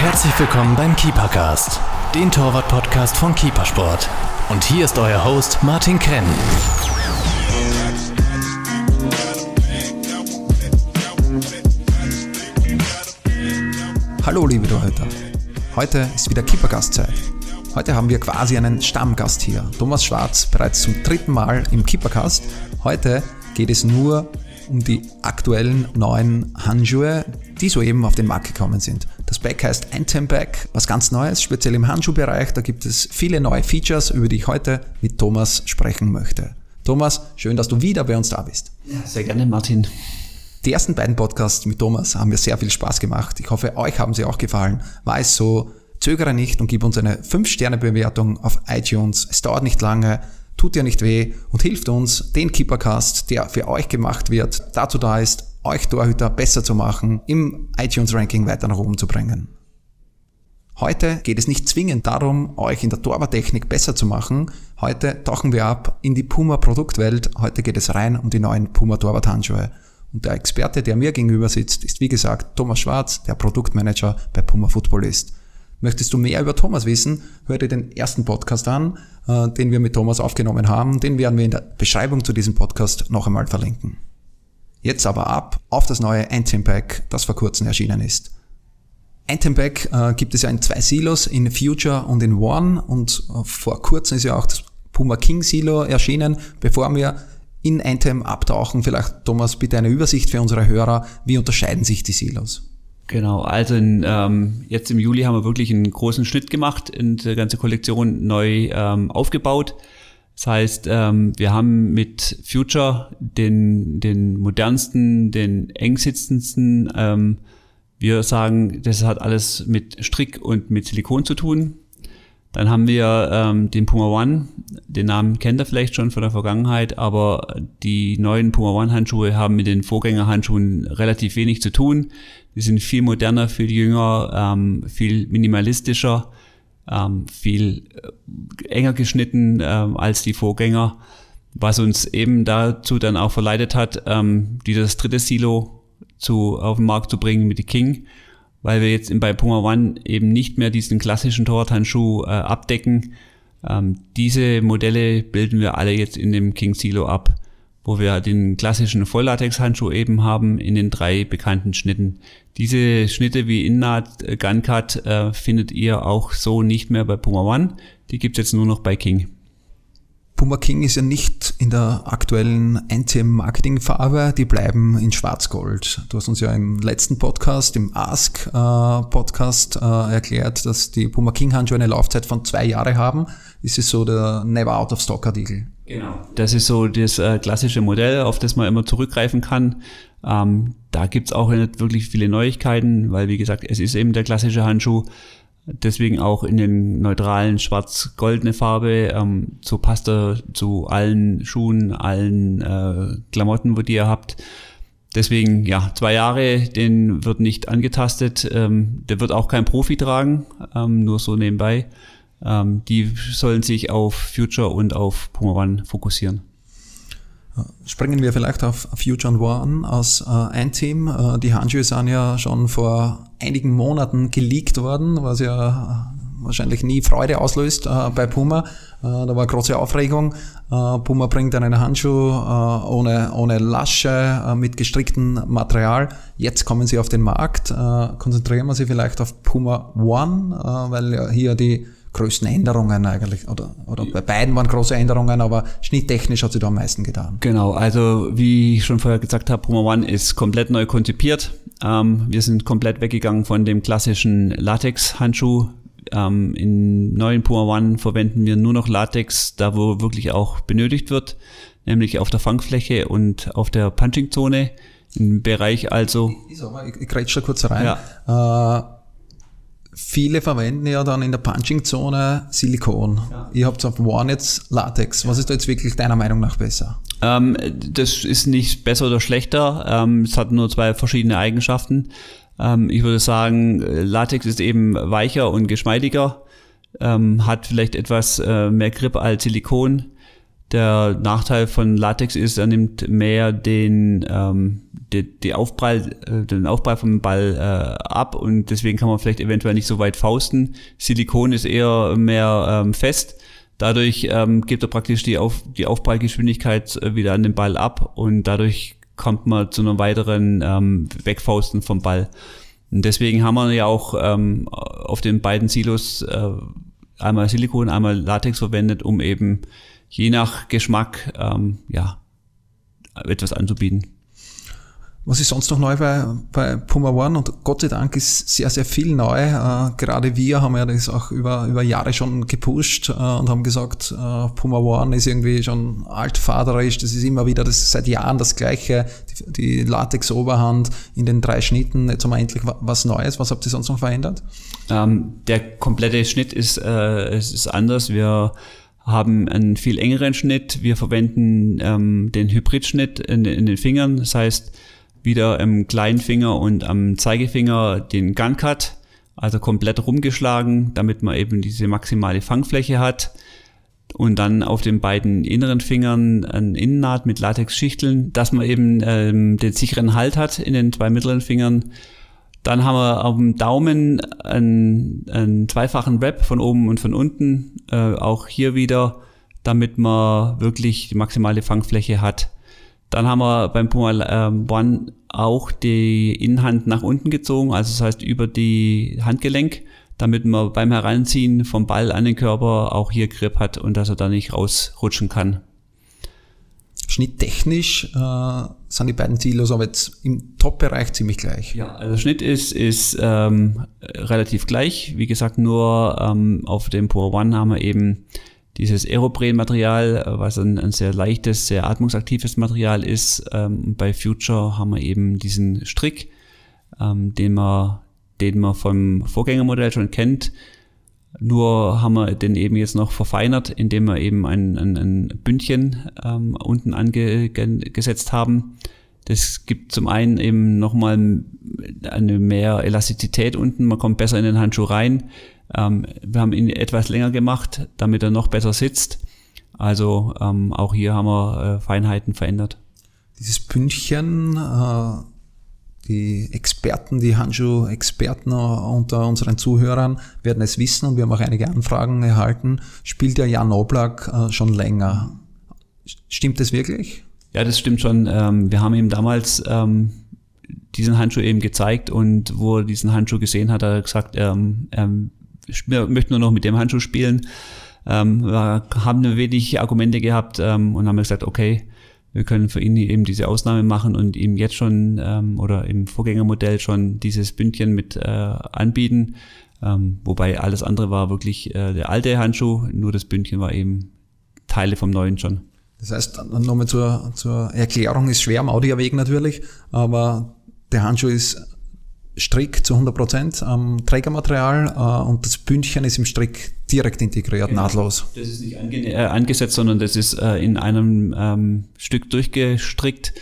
Herzlich willkommen beim Keepercast, den Torwart-Podcast von Keepersport. Und hier ist euer Host Martin Krenn. Hallo liebe Torhüter, heute ist wieder Keepergastzeit. Heute haben wir quasi einen Stammgast hier, Thomas Schwarz, bereits zum dritten Mal im Keepercast. Heute geht es nur um die aktuellen neuen Handschuhe, die soeben auf den Markt gekommen sind. Das Bag heißt Anthem Bag, was ganz Neues, speziell im Handschuhbereich. Da gibt es viele neue Features, über die ich heute mit Thomas sprechen möchte. Thomas, schön, dass du wieder bei uns da bist. Ja, sehr gerne, Martin. Die ersten beiden Podcasts mit Thomas haben mir sehr viel Spaß gemacht. Ich hoffe, euch haben sie auch gefallen. War es so, zögere nicht und gib uns eine 5-Sterne-Bewertung auf iTunes. Es dauert nicht lange tut dir nicht weh und hilft uns, den Keepercast, der für euch gemacht wird, dazu da ist, euch Torhüter besser zu machen, im iTunes-Ranking weiter nach oben zu bringen. Heute geht es nicht zwingend darum, euch in der Torwarttechnik besser zu machen. Heute tauchen wir ab in die Puma Produktwelt. Heute geht es rein um die neuen Puma Torwarthandschuhe. Und der Experte, der mir gegenüber sitzt, ist wie gesagt Thomas Schwarz, der Produktmanager bei Puma Footballist. Möchtest du mehr über Thomas wissen, hör dir den ersten Podcast an, äh, den wir mit Thomas aufgenommen haben. Den werden wir in der Beschreibung zu diesem Podcast noch einmal verlinken. Jetzt aber ab auf das neue Anthem Pack, das vor kurzem erschienen ist. Anthem Pack äh, gibt es ja in zwei Silos, in Future und in One und äh, vor kurzem ist ja auch das Puma King Silo erschienen. Bevor wir in Anthem abtauchen, vielleicht Thomas bitte eine Übersicht für unsere Hörer, wie unterscheiden sich die Silos? Genau, also in, ähm, jetzt im Juli haben wir wirklich einen großen Schnitt gemacht und die ganze Kollektion neu ähm, aufgebaut. Das heißt, ähm, wir haben mit Future den, den modernsten, den engsitzendsten, ähm, wir sagen, das hat alles mit Strick und mit Silikon zu tun. Dann haben wir ähm, den Puma One, den Namen kennt ihr vielleicht schon von der Vergangenheit, aber die neuen Puma One Handschuhe haben mit den Vorgängerhandschuhen relativ wenig zu tun. Die sind viel moderner, viel jünger, ähm, viel minimalistischer, ähm, viel äh, enger geschnitten ähm, als die Vorgänger, was uns eben dazu dann auch verleitet hat, ähm, dieses dritte Silo zu, auf den Markt zu bringen mit die King weil wir jetzt bei Puma One eben nicht mehr diesen klassischen Torwarthandschuh äh, abdecken. Ähm, diese Modelle bilden wir alle jetzt in dem King Silo ab, wo wir den klassischen Volllatex-Handschuh eben haben in den drei bekannten Schnitten. Diese Schnitte wie Innat, äh, Guncut äh, findet ihr auch so nicht mehr bei Puma One. Die gibt's jetzt nur noch bei King. Puma King ist ja nicht in der aktuellen NTM-Marketing-Farbe, die bleiben in Schwarz-Gold. Du hast uns ja im letzten Podcast, im Ask-Podcast äh, äh, erklärt, dass die Puma King-Handschuhe eine Laufzeit von zwei Jahre haben. Ist es so der Never-Out-of-Stock-Artikel? Genau. Das ist so das äh, klassische Modell, auf das man immer zurückgreifen kann. Ähm, da gibt's auch nicht wirklich viele Neuigkeiten, weil wie gesagt, es ist eben der klassische Handschuh. Deswegen auch in den neutralen schwarz-goldene Farbe. Ähm, so passt er zu allen Schuhen, allen äh, Klamotten, wo die ihr habt. Deswegen, ja, zwei Jahre, den wird nicht angetastet. Ähm, der wird auch kein Profi tragen, ähm, nur so nebenbei. Ähm, die sollen sich auf Future und auf Puma One fokussieren. Springen wir vielleicht auf Future One aus äh, ein Team. Äh, die Handschuhe sind ja schon vor einigen Monaten geleakt worden, was ja äh, wahrscheinlich nie Freude auslöst äh, bei Puma. Äh, da war große Aufregung. Äh, Puma bringt einen Handschuh ohne, ohne Lasche, mit gestricktem Material. Jetzt kommen sie auf den Markt. konzentrieren wir sie vielleicht auf Puma One, weil ja hier die größten Änderungen eigentlich, oder, oder bei beiden waren große Änderungen, aber schnitttechnisch hat sich da am meisten getan. Genau, also wie ich schon vorher gesagt habe, Puma One ist komplett neu konzipiert. Ähm, wir sind komplett weggegangen von dem klassischen Latex-Handschuh. Ähm, in neuen Puma One verwenden wir nur noch Latex, da wo wirklich auch benötigt wird, nämlich auf der Fangfläche und auf der Punching-Zone. Im Bereich also. Ich, ich, ich grätsch da kurz rein. Ja. Äh, Viele verwenden ja dann in der Punching-Zone Silikon. Ja. Ihr habt auf One jetzt Latex. Was ist da jetzt wirklich deiner Meinung nach besser? Ähm, das ist nicht besser oder schlechter. Ähm, es hat nur zwei verschiedene Eigenschaften. Ähm, ich würde sagen, Latex ist eben weicher und geschmeidiger, ähm, hat vielleicht etwas äh, mehr Grip als Silikon. Der Nachteil von Latex ist, er nimmt mehr den, ähm, die, die Aufprall, äh, den Aufprall vom Ball äh, ab und deswegen kann man vielleicht eventuell nicht so weit fausten. Silikon ist eher mehr ähm, fest. Dadurch ähm, gibt er praktisch die, Auf, die Aufprallgeschwindigkeit äh, wieder an den Ball ab und dadurch kommt man zu einem weiteren ähm, Wegfausten vom Ball. Und deswegen haben wir ja auch ähm, auf den beiden Silos äh, einmal Silikon, einmal Latex verwendet, um eben je nach Geschmack ähm, ja, etwas anzubieten. Was ist sonst noch neu bei, bei Puma One? Und Gott sei Dank ist sehr, sehr viel neu. Äh, gerade wir haben ja das auch über, über Jahre schon gepusht äh, und haben gesagt, äh, Puma One ist irgendwie schon altvaterisch. Das ist immer wieder das seit Jahren das Gleiche. Die, die Latex-Oberhand in den drei Schnitten. Jetzt haben wir endlich was Neues. Was habt ihr sonst noch verändert? Ähm, der komplette Schnitt ist, äh, ist anders. Wir haben einen viel engeren Schnitt. Wir verwenden ähm, den Hybridschnitt in, in den Fingern. Das heißt, wieder im kleinen Finger und am Zeigefinger den Gun Cut, also komplett rumgeschlagen, damit man eben diese maximale Fangfläche hat. Und dann auf den beiden inneren Fingern ein Innennaht mit Latexschichteln, dass man eben ähm, den sicheren Halt hat in den zwei mittleren Fingern. Dann haben wir auf dem Daumen einen, einen zweifachen Wrap von oben und von unten, äh, auch hier wieder, damit man wirklich die maximale Fangfläche hat. Dann haben wir beim Puma ähm, One auch die Innenhand nach unten gezogen, also das heißt über die Handgelenk, damit man beim Heranziehen vom Ball an den Körper auch hier Grip hat und dass er da nicht rausrutschen kann. Schnitttechnisch äh, sind die beiden Silos aber jetzt im Top-Bereich ziemlich gleich. Ja, also Schnitt ist, ist ähm, relativ gleich. Wie gesagt, nur ähm, auf dem Puma One haben wir eben dieses Aeropren-Material, was ein, ein, sehr leichtes, sehr atmungsaktives Material ist. Ähm, bei Future haben wir eben diesen Strick, ähm, den, man, den man vom Vorgängermodell schon kennt. Nur haben wir den eben jetzt noch verfeinert, indem wir eben ein, ein, ein Bündchen ähm, unten angesetzt haben. Das gibt zum einen eben nochmal eine mehr Elastizität unten, man kommt besser in den Handschuh rein. Ähm, wir haben ihn etwas länger gemacht, damit er noch besser sitzt. Also ähm, auch hier haben wir äh, Feinheiten verändert. Dieses Bündchen, äh, die Experten, die Handschuh-Experten unter unseren Zuhörern werden es wissen und wir haben auch einige Anfragen erhalten, spielt ja Jan Oblak äh, schon länger. Stimmt das wirklich? Ja, das stimmt schon. Ähm, wir haben ihm damals ähm, diesen Handschuh eben gezeigt und wo er diesen Handschuh gesehen hat, hat er gesagt, ähm, er möchte nur noch mit dem Handschuh spielen. Ähm, wir haben wenig Argumente gehabt ähm, und haben gesagt, okay, wir können für ihn eben diese Ausnahme machen und ihm jetzt schon ähm, oder im Vorgängermodell schon dieses Bündchen mit äh, anbieten. Ähm, wobei alles andere war wirklich äh, der alte Handschuh, nur das Bündchen war eben Teile vom neuen schon. Das heißt, nochmal zur, zur Erklärung, ist schwer am Audioweg natürlich, aber der Handschuh ist Strick zu 100% am Trägermaterial äh, und das Bündchen ist im Strick direkt integriert, genau. nahtlos. Das ist nicht äh, angesetzt, sondern das ist äh, in einem ähm, Stück durchgestrickt.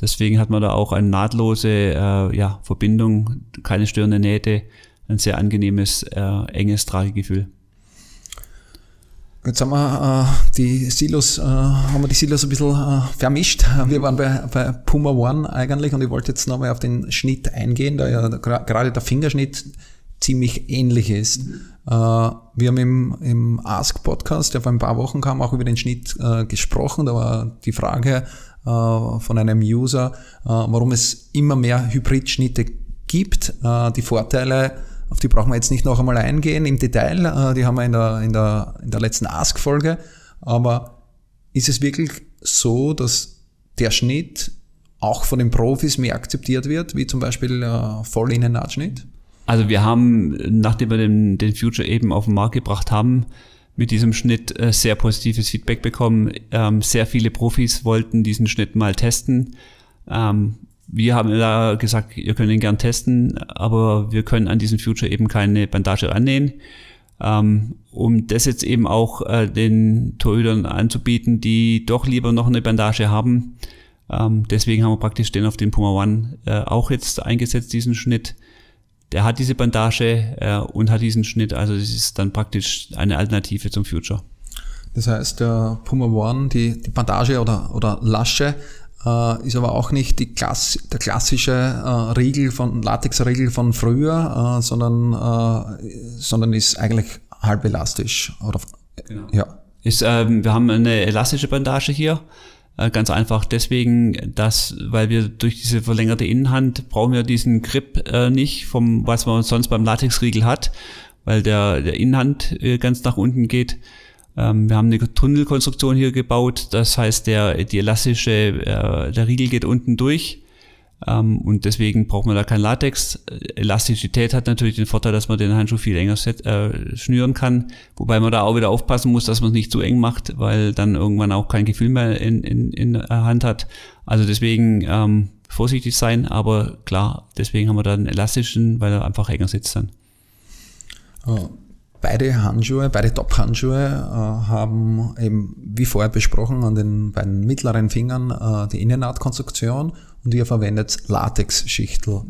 Deswegen hat man da auch eine nahtlose äh, ja, Verbindung, keine störende Nähte, ein sehr angenehmes, äh, enges Tragegefühl. Jetzt haben wir äh, die Silos, äh, haben wir die Silos ein bisschen äh, vermischt. Wir waren bei, bei Puma One eigentlich und ich wollte jetzt nochmal auf den Schnitt eingehen, da ja gerade der Fingerschnitt ziemlich ähnlich ist. Mhm. Äh, wir haben im, im Ask Podcast, der vor ein paar Wochen kam, auch über den Schnitt äh, gesprochen. Da war die Frage äh, von einem User, äh, warum es immer mehr Hybridschnitte gibt. Äh, die Vorteile auf die brauchen wir jetzt nicht noch einmal eingehen im Detail, äh, die haben wir in der, in der, in der letzten Ask-Folge. Aber ist es wirklich so, dass der Schnitt auch von den Profis mehr akzeptiert wird, wie zum Beispiel äh, Vollinnennahtschnitt? Also wir haben, nachdem wir den, den Future eben auf den Markt gebracht haben, mit diesem Schnitt äh, sehr positives Feedback bekommen. Ähm, sehr viele Profis wollten diesen Schnitt mal testen. Ähm, wir haben da gesagt, ihr könnt ihn gern testen, aber wir können an diesem Future eben keine Bandage annähen. Ähm, um das jetzt eben auch äh, den Torhütern anzubieten, die doch lieber noch eine Bandage haben. Ähm, deswegen haben wir praktisch den auf den Puma One äh, auch jetzt eingesetzt, diesen Schnitt. Der hat diese Bandage äh, und hat diesen Schnitt, also das ist dann praktisch eine Alternative zum Future. Das heißt, der Puma One, die, die Bandage oder, oder Lasche, äh, ist aber auch nicht die Klass der klassische äh, Riegel von Latexriegel von früher, äh, sondern, äh, sondern ist eigentlich halb elastisch. Oder, genau. ja. Ist, ähm, wir haben eine elastische Bandage hier. Äh, ganz einfach deswegen, dass, weil wir durch diese verlängerte Innenhand brauchen wir diesen Grip äh, nicht, vom was man sonst beim Latexriegel hat, weil der, der Innenhand äh, ganz nach unten geht. Ähm, wir haben eine Tunnelkonstruktion hier gebaut, das heißt, der, die elastische, äh, der Riegel geht unten durch ähm, und deswegen braucht man da kein Latex. Elastizität hat natürlich den Vorteil, dass man den Handschuh viel enger set, äh, schnüren kann, wobei man da auch wieder aufpassen muss, dass man es nicht zu eng macht, weil dann irgendwann auch kein Gefühl mehr in, in, in der Hand hat. Also deswegen ähm, vorsichtig sein, aber klar, deswegen haben wir da einen elastischen, weil er einfach enger sitzt dann. Oh. Beide Handschuhe, beide Top-Handschuhe äh, haben eben, wie vorher besprochen, an den beiden mittleren Fingern äh, die Innennahtkonstruktion und ihr verwendet Latex-Schichtel.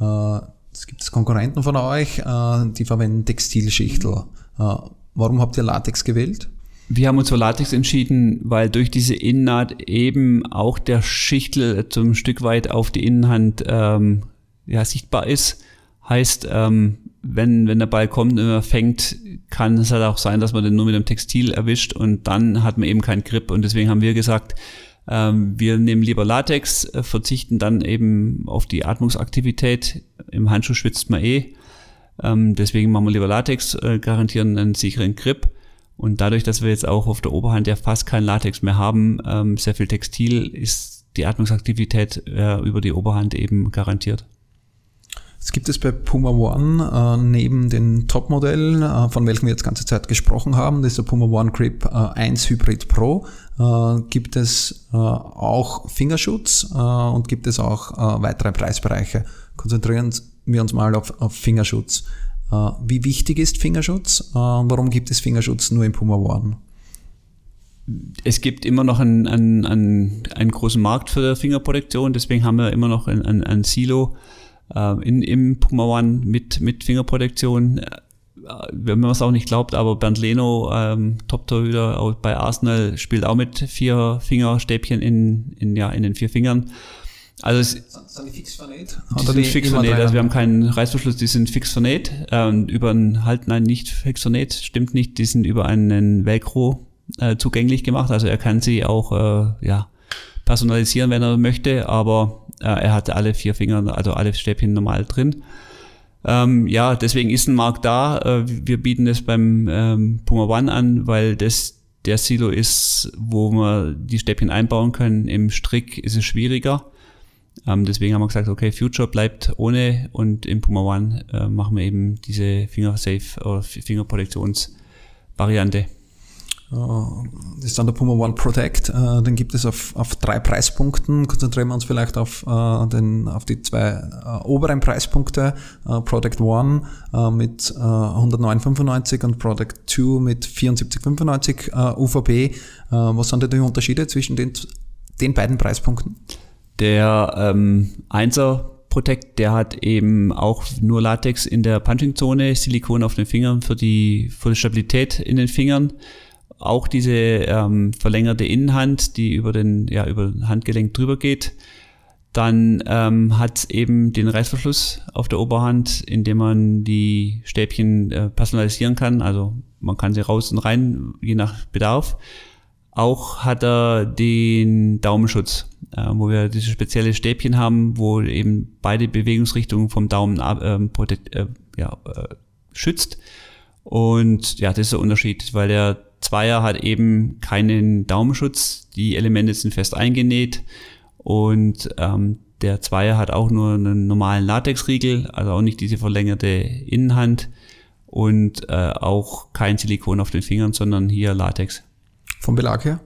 Äh, es gibt Konkurrenten von euch, äh, die verwenden Textilschichtel. Äh, warum habt ihr Latex gewählt? Wir haben uns für Latex entschieden, weil durch diese Innennaht eben auch der Schichtel zum Stück weit auf die Innenhand ähm, ja, sichtbar ist. Heißt, ähm, wenn, wenn der Ball kommt und er fängt, kann es halt auch sein, dass man den nur mit dem Textil erwischt und dann hat man eben keinen Grip. Und deswegen haben wir gesagt, ähm, wir nehmen lieber Latex, äh, verzichten dann eben auf die Atmungsaktivität. Im Handschuh schwitzt man eh. Ähm, deswegen machen wir lieber Latex, äh, garantieren einen sicheren Grip. Und dadurch, dass wir jetzt auch auf der Oberhand ja fast keinen Latex mehr haben, ähm, sehr viel Textil, ist die Atmungsaktivität äh, über die Oberhand eben garantiert. Es gibt es bei Puma One äh, neben den Topmodellen, äh, von welchen wir jetzt ganze Zeit gesprochen haben, das ist der Puma One Grip äh, 1 Hybrid Pro, äh, gibt es äh, auch Fingerschutz äh, und gibt es auch weitere Preisbereiche. Konzentrieren wir uns mal auf, auf Fingerschutz. wie wichtig ist Fingerschutz? warum gibt es Fingerschutz nur im Puma One? es gibt immer noch einen, einen, einen, einen großen Markt für Fingerprotektion, deswegen haben wir immer noch ein, ein, ein Silo äh, in, im Puma One mit, mit Fingerprotektion. Äh, wenn man es auch nicht glaubt, aber Bernd Leno, ähm, Top-Torhüter bei Arsenal, spielt auch mit vier Fingerstäbchen in, in, ja, in den vier Fingern. Also es, sind die fix vernäht? Die sind fix vernäht, also wir haben keinen Reißverschluss, die sind fix vernäht. Ähm, über einen halt, nein, nicht fix vernäht, stimmt nicht, die sind über einen Velcro äh, zugänglich gemacht. Also er kann sie auch äh, ja, personalisieren, wenn er möchte, aber er hatte alle vier Finger, also alle Stäbchen normal drin. Ähm, ja, deswegen ist ein Markt da. Äh, wir bieten das beim ähm, Puma One an, weil das der Silo ist, wo wir die Stäbchen einbauen können. Im Strick ist es schwieriger. Ähm, deswegen haben wir gesagt, okay, Future bleibt ohne und im Puma One äh, machen wir eben diese Finger-Safe oder Fingerprojektionsvariante. Das ist dann der Puma One Protect. Äh, den gibt es auf, auf drei Preispunkten. Konzentrieren wir uns vielleicht auf, äh, den, auf die zwei äh, oberen Preispunkte. Product One mit 109,95 und Product 2 mit 74,95 UVB. Was sind denn die Unterschiede zwischen den, den beiden Preispunkten? Der ähm, 1er Protect, der hat eben auch nur Latex in der Punching-Zone, Silikon auf den Fingern für die, für die Stabilität in den Fingern auch diese ähm, verlängerte Innenhand, die über den ja über den Handgelenk drüber geht. Dann ähm, hat eben den Reißverschluss auf der Oberhand, indem man die Stäbchen äh, personalisieren kann. Also man kann sie raus und rein, je nach Bedarf. Auch hat er den Daumenschutz, äh, wo wir diese spezielle Stäbchen haben, wo eben beide Bewegungsrichtungen vom Daumen äh, protect, äh, ja, äh, schützt. Und ja, das ist der Unterschied, weil der Zweier hat eben keinen Daumenschutz, die Elemente sind fest eingenäht und ähm, der Zweier hat auch nur einen normalen Latexriegel, also auch nicht diese verlängerte Innenhand und äh, auch kein Silikon auf den Fingern, sondern hier Latex. Vom Belag her?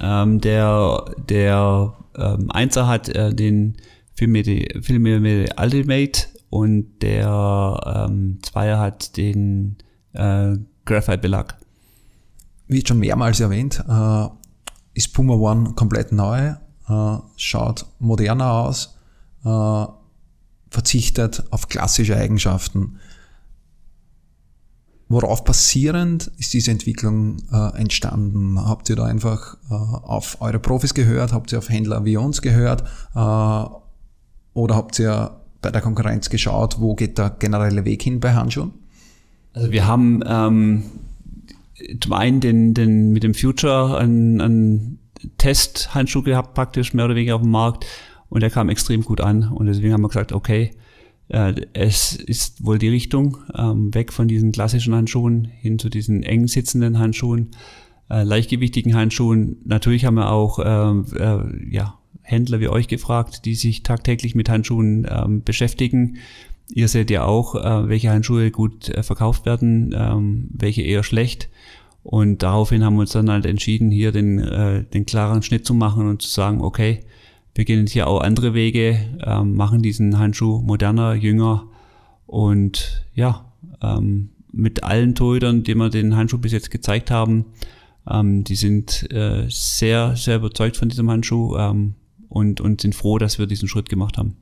Ähm, der der ähm, Einser hat äh, den Filmede Ultimate und der ähm, Zweier hat den äh, Graphite-Belag wie schon mehrmals erwähnt, äh, ist Puma One komplett neu, äh, schaut moderner aus, äh, verzichtet auf klassische Eigenschaften. Worauf basierend ist diese Entwicklung äh, entstanden? Habt ihr da einfach äh, auf eure Profis gehört? Habt ihr auf Händler wie uns gehört? Äh, oder habt ihr bei der Konkurrenz geschaut, wo geht der generelle Weg hin bei Handschuhen? Also wir haben ähm, zum einen den, den, mit dem Future einen, einen Test-Handschuh gehabt, praktisch mehr oder weniger auf dem Markt. Und der kam extrem gut an. Und deswegen haben wir gesagt, okay, äh, es ist wohl die Richtung, ähm, weg von diesen klassischen Handschuhen hin zu diesen eng sitzenden Handschuhen, äh, leichtgewichtigen Handschuhen. Natürlich haben wir auch äh, äh, ja, Händler wie euch gefragt, die sich tagtäglich mit Handschuhen ähm, beschäftigen. Ihr seht ja auch, äh, welche Handschuhe gut äh, verkauft werden, ähm, welche eher schlecht. Und daraufhin haben wir uns dann halt entschieden, hier den, äh, den klaren Schnitt zu machen und zu sagen, okay, wir gehen jetzt hier auch andere Wege, ähm, machen diesen Handschuh moderner, jünger und ja, ähm, mit allen Torhütern, die wir den Handschuh bis jetzt gezeigt haben, ähm, die sind äh, sehr, sehr überzeugt von diesem Handschuh ähm, und, und sind froh, dass wir diesen Schritt gemacht haben.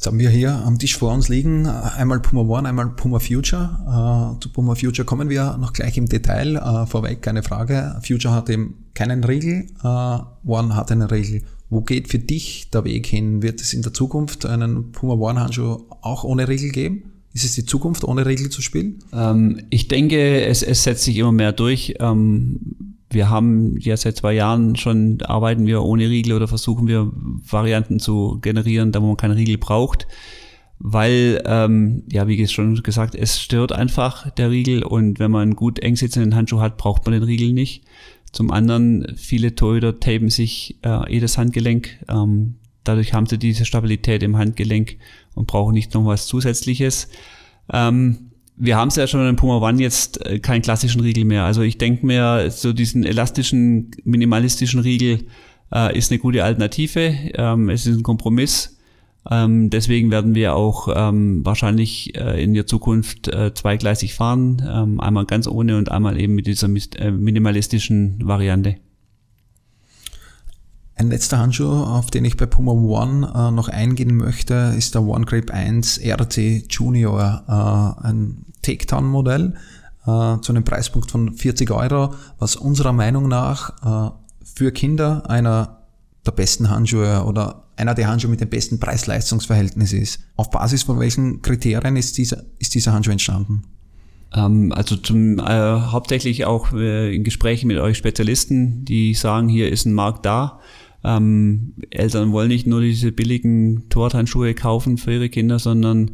Jetzt haben wir hier am Tisch vor uns liegen einmal Puma One, einmal Puma Future. Äh, zu Puma Future kommen wir noch gleich im Detail. Äh, vorweg keine Frage. Future hat eben keinen Riegel, äh, One hat einen Riegel. Wo geht für dich der Weg hin? Wird es in der Zukunft einen Puma One Handschuh auch ohne Riegel geben? Ist es die Zukunft, ohne Riegel zu spielen? Ähm, ich denke, es, es setzt sich immer mehr durch. Ähm, wir haben ja seit zwei Jahren schon, arbeiten wir ohne Riegel oder versuchen wir Varianten zu generieren, da wo man keinen Riegel braucht. Weil, ähm, ja, wie schon gesagt, es stört einfach der Riegel und wenn man einen gut eng sitzenden Handschuh hat, braucht man den Riegel nicht. Zum anderen, viele Torhüter tapen sich äh, jedes Handgelenk. Ähm, dadurch haben sie diese Stabilität im Handgelenk und brauchen nicht noch was Zusätzliches. Ähm, wir haben es ja schon in Puma One jetzt äh, keinen klassischen Riegel mehr. Also ich denke mir, so diesen elastischen, minimalistischen Riegel äh, ist eine gute Alternative. Ähm, es ist ein Kompromiss. Ähm, deswegen werden wir auch ähm, wahrscheinlich äh, in der Zukunft äh, zweigleisig fahren. Ähm, einmal ganz ohne und einmal eben mit dieser äh, minimalistischen Variante. Ein letzter Handschuh, auf den ich bei Puma One äh, noch eingehen möchte, ist der One Grip 1 RT Junior, äh, ein Takedown-Modell äh, zu einem Preispunkt von 40 Euro, was unserer Meinung nach äh, für Kinder einer der besten Handschuhe oder einer der Handschuhe mit dem besten Preis-Leistungs-Verhältnis ist. Auf Basis von welchen Kriterien ist dieser, ist dieser Handschuh entstanden? Ähm, also zum, äh, hauptsächlich auch äh, in Gesprächen mit euch Spezialisten, die sagen, hier ist ein Markt da. Ähm, Eltern wollen nicht nur diese billigen Torthandschuhe kaufen für ihre Kinder, sondern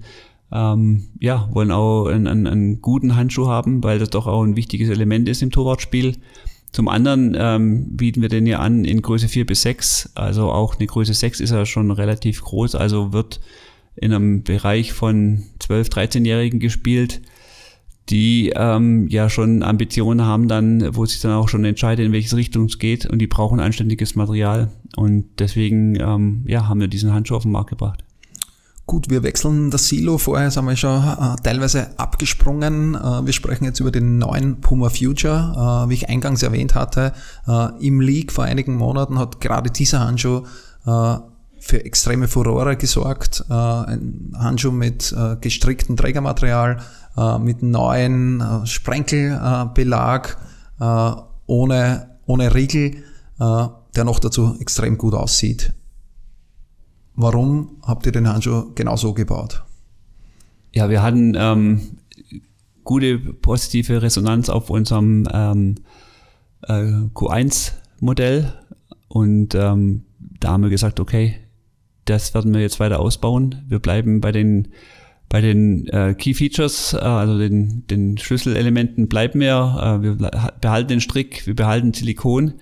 ähm, ja, wollen auch einen, einen, einen guten Handschuh haben, weil das doch auch ein wichtiges Element ist im Torwartspiel. Zum anderen ähm, bieten wir den ja an in Größe 4 bis 6, also auch eine Größe 6 ist ja schon relativ groß, also wird in einem Bereich von 12-, 13-Jährigen gespielt, die ähm, ja schon Ambitionen haben dann, wo sich dann auch schon entscheiden, in welche Richtung es geht und die brauchen anständiges Material und deswegen ähm, ja, haben wir diesen Handschuh auf den Markt gebracht. Gut, wir wechseln das Silo. Vorher sind wir schon äh, teilweise abgesprungen. Äh, wir sprechen jetzt über den neuen Puma Future. Äh, wie ich eingangs erwähnt hatte, äh, im League vor einigen Monaten hat gerade dieser Handschuh äh, für extreme Furore gesorgt. Äh, ein Handschuh mit gestricktem Trägermaterial, mit neuen Sprenkelbelag, ohne, ohne Riegel, der noch dazu extrem gut aussieht. Warum habt ihr den Handschuh genau so gebaut? Ja, wir hatten ähm, gute positive Resonanz auf unserem ähm, äh, Q1-Modell und ähm, da haben wir gesagt, okay, das werden wir jetzt weiter ausbauen. Wir bleiben bei den bei den äh, Key Features, äh, also den, den Schlüsselelementen bleiben wir. Äh, wir behalten den Strick, wir behalten Silikon,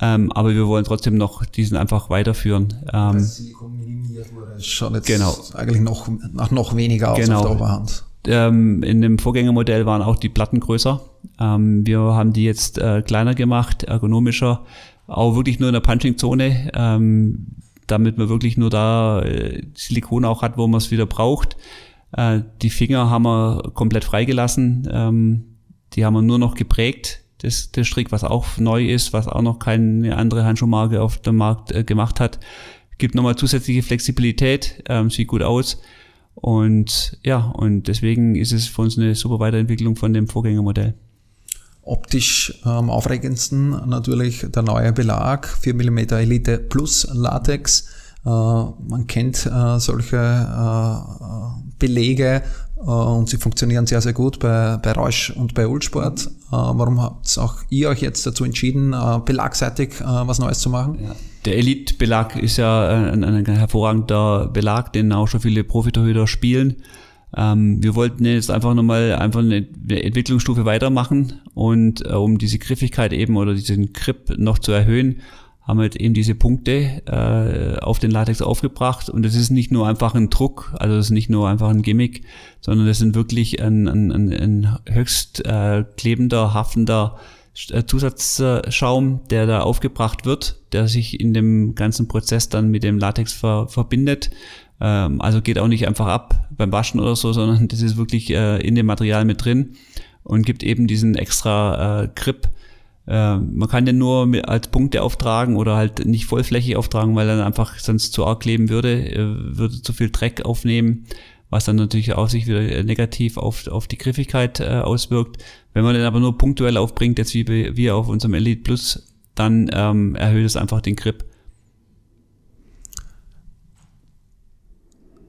ähm, aber wir wollen trotzdem noch diesen einfach weiterführen. Ähm, das Silikon minimiert wurde. Schaut jetzt genau. eigentlich noch, nach noch weniger aus genau. auf der Oberhand. Ähm, in dem Vorgängermodell waren auch die Platten größer. Ähm, wir haben die jetzt äh, kleiner gemacht, ergonomischer, auch wirklich nur in der Punching-Zone, ähm, damit man wirklich nur da äh, Silikon auch hat, wo man es wieder braucht. Äh, die Finger haben wir komplett freigelassen. Ähm, die haben wir nur noch geprägt das, der Strick, was auch neu ist, was auch noch keine andere Handschuhmarke auf dem Markt äh, gemacht hat. Gibt nochmal zusätzliche Flexibilität, ähm, sieht gut aus. Und ja, und deswegen ist es für uns eine super Weiterentwicklung von dem Vorgängermodell. Optisch am aufregendsten natürlich der neue Belag, 4 mm Elite Plus Latex. Äh, man kennt äh, solche äh, Belege und sie funktionieren sehr, sehr gut bei, bei Rausch und bei Ulsport. Warum habt auch ihr euch jetzt dazu entschieden, belagseitig was Neues zu machen? Ja. Der Elite-Belag ist ja ein, ein hervorragender Belag, den auch schon viele Profitorhüter spielen. Ähm, wir wollten jetzt einfach nochmal einfach eine Entwicklungsstufe weitermachen und äh, um diese Griffigkeit eben oder diesen Grip noch zu erhöhen, haben wir eben diese Punkte äh, auf den Latex aufgebracht und es ist nicht nur einfach ein Druck, also es ist nicht nur einfach ein Gimmick, sondern es sind wirklich ein, ein, ein, ein höchst äh, klebender, haftender äh, Zusatzschaum, der da aufgebracht wird, der sich in dem ganzen Prozess dann mit dem Latex ver verbindet. Ähm, also geht auch nicht einfach ab beim Waschen oder so, sondern das ist wirklich äh, in dem Material mit drin und gibt eben diesen extra äh, Grip äh, man kann den nur als Punkte auftragen oder halt nicht vollflächig auftragen, weil dann einfach sonst zu arg kleben würde, äh, würde zu viel Dreck aufnehmen, was dann natürlich auch sich wieder negativ auf, auf die Griffigkeit äh, auswirkt. Wenn man den aber nur punktuell aufbringt, jetzt wie wir auf unserem Elite Plus, dann ähm, erhöht es einfach den Grip.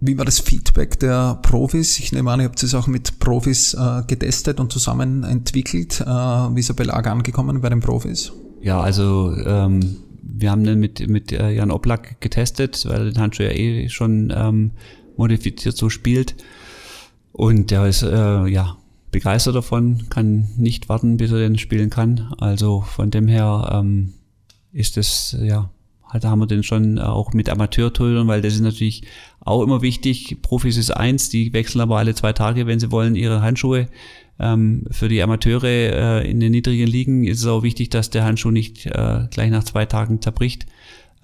Wie war das Feedback der Profis? Ich nehme an, ihr habt es auch mit Profis äh, getestet und zusammen entwickelt. Äh, wie ist der Belag angekommen bei den Profis? Ja, also ähm, wir haben den mit, mit äh, Jan Oblak getestet, weil den Handschuh ja eh schon ähm, modifiziert so spielt. Und der ist äh, ja begeistert davon, kann nicht warten, bis er den spielen kann. Also von dem her ähm, ist es ja da haben wir den schon auch mit Amateurtorhütern, weil das ist natürlich auch immer wichtig. Profis ist eins, die wechseln aber alle zwei Tage, wenn sie wollen, ihre Handschuhe. Ähm, für die Amateure äh, in den niedrigen Ligen ist es auch wichtig, dass der Handschuh nicht äh, gleich nach zwei Tagen zerbricht.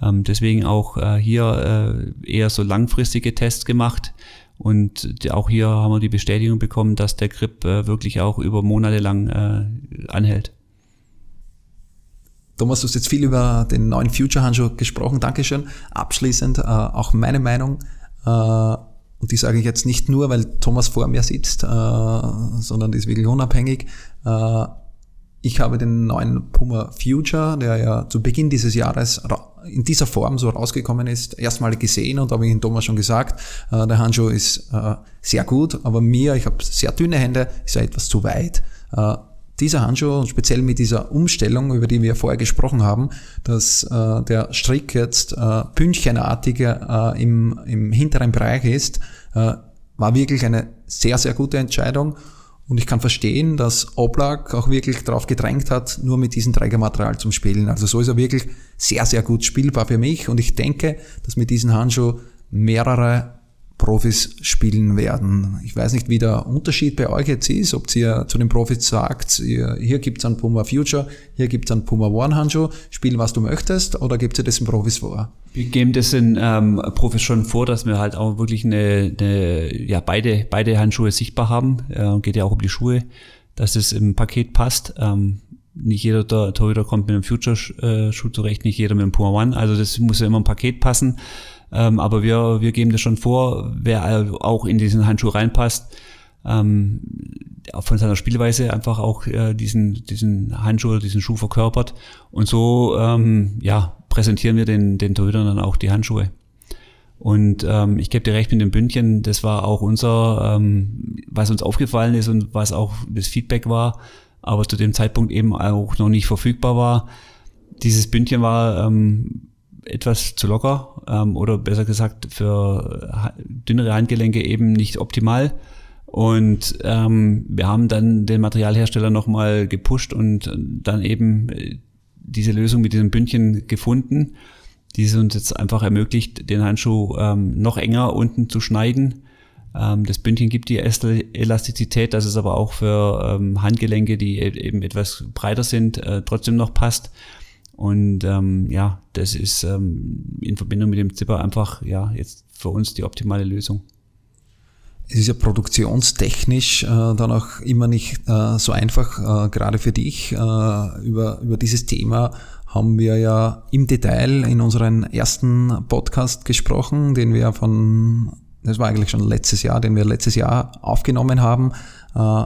Ähm, deswegen auch äh, hier äh, eher so langfristige Tests gemacht. Und auch hier haben wir die Bestätigung bekommen, dass der Grip äh, wirklich auch über Monate lang äh, anhält. Thomas, du hast jetzt viel über den neuen Future-Handschuh gesprochen. Dankeschön. Abschließend auch meine Meinung. Äh, und die sage ich jetzt nicht nur, weil Thomas vor mir sitzt, äh, sondern die ist wirklich unabhängig. Äh, ich habe den neuen Puma Future, der ja zu Beginn dieses Jahres in dieser Form so rausgekommen ist, erstmal gesehen und habe ich ihn Thomas schon gesagt, der Handschuh ist sehr gut, aber mir, ich habe sehr dünne Hände, ist er etwas zu weit dieser Handschuh und speziell mit dieser Umstellung, über die wir vorher gesprochen haben, dass äh, der Strick jetzt äh, pünktchenartiger äh, im, im hinteren Bereich ist, äh, war wirklich eine sehr, sehr gute Entscheidung. Und ich kann verstehen, dass Oblak auch wirklich darauf gedrängt hat, nur mit diesem Trägermaterial zum Spielen. Also so ist er wirklich sehr, sehr gut spielbar für mich. Und ich denke, dass mit diesem Handschuh mehrere Profis spielen werden. Ich weiß nicht, wie der Unterschied bei euch jetzt ist, ob ihr zu den Profis sagt, hier gibt's einen Puma Future, hier gibt's einen Puma One Handschuh, spiel was du möchtest, oder gebt ihr das den Profis vor? Wir geben das den ähm, Profis schon vor, dass wir halt auch wirklich eine, eine ja, beide, beide Handschuhe sichtbar haben. Äh, geht ja auch um die Schuhe, dass es im Paket passt. Ähm, nicht jeder Torhüter kommt mit einem Future-Schuh zurecht, nicht jeder mit einem Puma One. Also das muss ja immer im Paket passen. Ähm, aber wir, wir geben das schon vor, wer auch in diesen Handschuh reinpasst, ähm, von seiner Spielweise einfach auch äh, diesen, diesen Handschuh, diesen Schuh verkörpert. Und so ähm, ja, präsentieren wir den, den Torhütern dann auch die Handschuhe. Und ähm, ich gebe dir recht mit dem Bündchen, das war auch unser, ähm, was uns aufgefallen ist und was auch das Feedback war, aber zu dem Zeitpunkt eben auch noch nicht verfügbar war. Dieses Bündchen war ähm, etwas zu locker ähm, oder besser gesagt für dünnere Handgelenke eben nicht optimal. Und ähm, wir haben dann den Materialhersteller nochmal gepusht und dann eben äh, diese Lösung mit diesem Bündchen gefunden, die es uns jetzt einfach ermöglicht, den Handschuh ähm, noch enger unten zu schneiden. Ähm, das Bündchen gibt die Elastizität, dass es aber auch für ähm, Handgelenke, die e-, eben etwas breiter sind, äh, trotzdem noch passt. Und ähm, ja, das ist ähm, in Verbindung mit dem Zipper einfach ja jetzt für uns die optimale Lösung. Es ist ja produktionstechnisch äh, dann auch immer nicht äh, so einfach, äh, gerade für dich. Äh, über, über dieses Thema haben wir ja im Detail in unserem ersten Podcast gesprochen, den wir von das war eigentlich schon letztes Jahr, den wir letztes Jahr aufgenommen haben. Äh,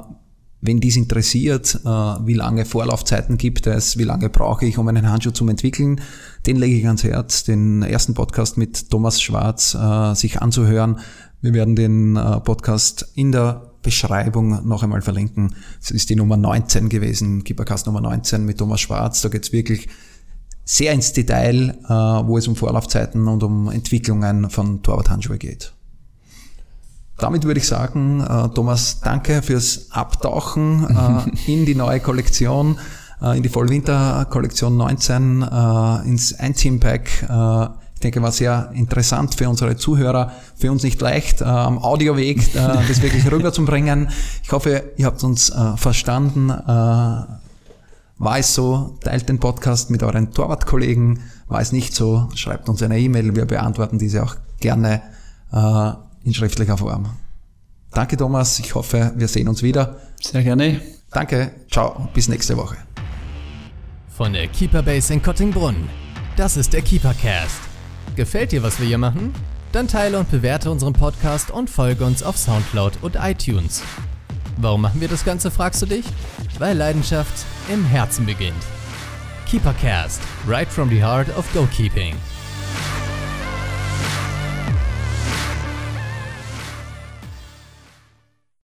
wenn dies interessiert, äh, wie lange Vorlaufzeiten gibt es, wie lange brauche ich, um einen Handschuh zu entwickeln, den lege ich ans Herz, den ersten Podcast mit Thomas Schwarz äh, sich anzuhören. Wir werden den Podcast in der Beschreibung noch einmal verlinken. Es ist die Nummer 19 gewesen, Keepercast Nummer 19 mit Thomas Schwarz. Da geht es wirklich sehr ins Detail, wo es um Vorlaufzeiten und um Entwicklungen von Torwart-Handschuhe geht. Damit würde ich sagen, äh, Thomas, danke fürs Abtauchen äh, in die neue Kollektion, äh, in die Vollwinter-Kollektion 19, äh, ins Ein-Team-Pack. Ich denke, war sehr interessant für unsere Zuhörer, für uns nicht leicht, am Audioweg das wirklich rüberzubringen. Ich hoffe, ihr habt uns verstanden. war es so, teilt den Podcast mit euren Torwartkollegen. War es nicht so, schreibt uns eine E-Mail. Wir beantworten diese auch gerne in schriftlicher Form. Danke Thomas, ich hoffe, wir sehen uns wieder. Sehr gerne. Danke, ciao, bis nächste Woche. Von der Keeper Base in Kottingbrunn. Das ist der Keepercast. Gefällt dir, was wir hier machen? Dann teile und bewerte unseren Podcast und folge uns auf Soundcloud und iTunes. Warum machen wir das Ganze, fragst du dich? Weil Leidenschaft im Herzen beginnt. Keepercast, right from the heart of goalkeeping.